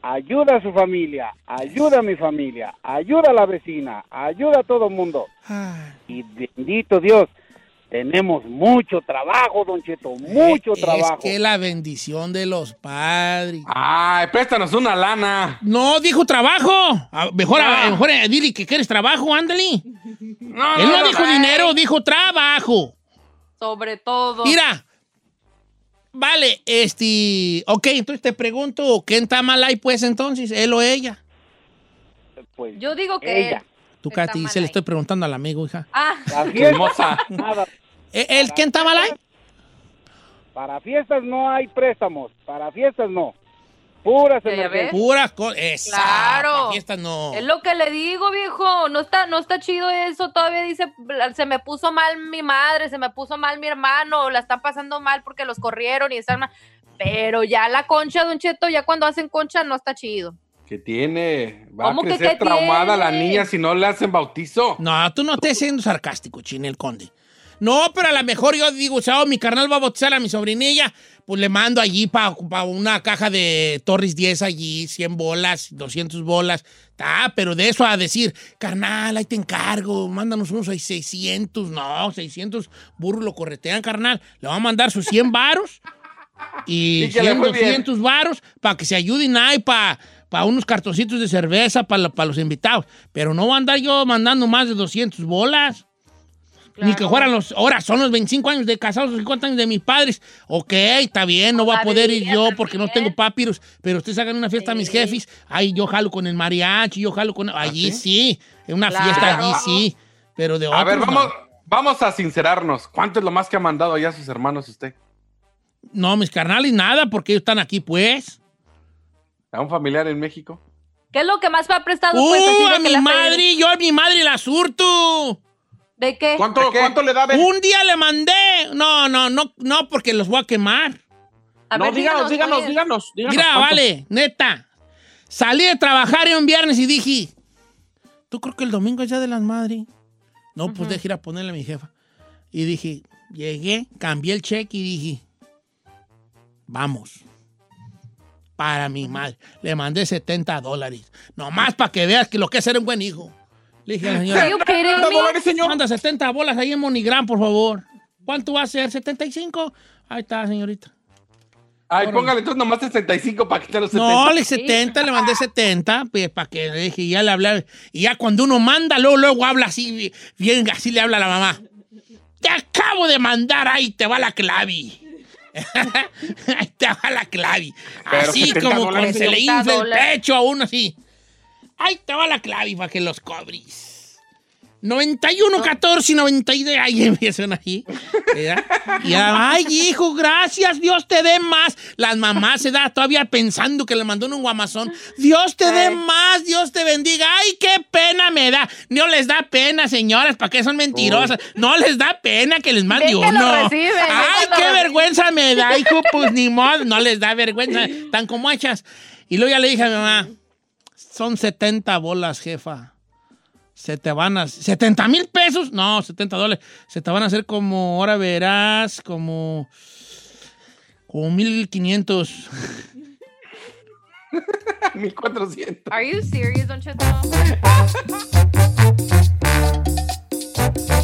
ayuda a su familia, ayuda a mi familia, ayuda a la vecina, ayuda a todo el mundo. Y bendito Dios, tenemos mucho trabajo, Don Cheto, mucho Es trabajo. que la bendición de los padres. Ay, préstanos una lana. No, dijo trabajo. A- mejor, a- Ah. mejor eh, dile que quieres trabajo, ándale. No, Él no, no, dijo no. dinero, dijo trabajo. Sobre todo. Mira. Vale, este. Ok, entonces te pregunto, ¿quién está mal ahí, pues entonces? ¿Él o ella? Pues, Yo digo que él. Tú, Katy, se le estoy preguntando al amigo, hija. Ah, Hermosa. nada. ¿Eh, ¿Él quién está mal ahí? Para fiestas no hay préstamos, para fiestas no. Puras emergencias. Puras cosas. Claro. Fiesta no. Es lo que le digo, viejo. No está, no está chido eso. Todavía dice, se me puso mal mi madre, se me puso mal mi hermano, la están pasando mal porque los corrieron y están mal. Pero ya la concha, Don Cheto, ya cuando hacen concha no está chido. ¿Qué tiene? Va a ¿Cómo que crecer qué traumada la tiene? niña si no le hacen bautizo. No, tú no estés siendo sarcástico, Chinel Conde. No, pero a lo mejor yo digo, chao, mi carnal va a bautizar a mi sobrinilla, pues le mando allí para una caja de Torres 10 allí, 100 bolas, 200 bolas. Ah, pero de eso a decir, carnal, ahí te encargo, mándanos unos 600, no, 600 burros lo corretean, carnal. Le va a mandar sus 100 varos y Y que le 100, fue bien. 200 varos para que se ayuden ahí para unos cartoncitos de cerveza para los invitados. Pero no va a andar yo mandando más de 200 bolas. Ni que fueran los. Ahora son los 25 años de casados, los 50 años de mis padres. Ok, está bien, no voy a poder ir yo porque no tengo papiros. Pero ustedes hagan una fiesta a mis jefes. Ahí yo jalo con el mariachi, yo jalo con. Allí sí, en una Claro. fiesta allí sí. Pero de A ver, otros, vamos, no. vamos a sincerarnos. ¿Cuánto es lo más que ha mandado allá a sus hermanos usted? No, mis carnales, nada, porque ellos están aquí, pues. ¿A un familiar en México? ¿Qué es lo que más me ha prestado? ¡Uh, pues, a que mi madre! Yo a mi madre la surto. ¿De qué? ¿Cuánto, ¿Cuánto le da? Ben? Un día le mandé. No, no, no, no, porque los voy a quemar. A no, ver, díganos, díganos, díganos, díganos. Mira, ¿cuánto? vale, neta. Salí de trabajar un viernes y dije, ¿tú creo que el domingo es Día de las Madres? No, pues deje ir a ponerle a mi jefa. Y dije, llegué, cambié el cheque y dije, vamos. Para mi madre. Le mandé 70 dólares. Nomás para que veas que lo que es ser un buen hijo. Le dije a la señora, dólares, señor? manda 70 bolas ahí en Monigram, por favor. ¿Cuánto va a ser? ¿75? Ahí está, señorita. Ay, póngale entonces nomás el 75 para quitar los 70. No, le 70, le mandé 70, pues, para que le dije, ya le hablé. Y ya cuando uno manda, luego, luego habla así, bien, así le habla a la mamá. Te acabo de mandar, ahí te va la clave. ahí te va la. Pero Así 70 como cuando se le 70 infla el pecho a uno así. Ahí te va la clave para que los cobres. 91, 14, 92. Ahí empiezan ahí. ¿verdad? Y ay, hijo, gracias, Dios te dé más. Las mamás se da todavía pensando que le mandó un guamazón. Dios te dé más, Dios te bendiga. Ay, qué pena me da. No les da pena, señoras, ¿para qué son mentirosas? No les da pena que les mande uno. Ay, qué vergüenza me da, hijo, pues ni modo. No les da vergüenza, tan como hechas. Y luego ya le dije a mi mamá, son 70 bolas, jefa. Se te van a... ¿70 mil pesos? No, 70 dólares. Se te van a hacer como, ahora verás, como... Como 1500. 1400. Are you serious, Don Cheto?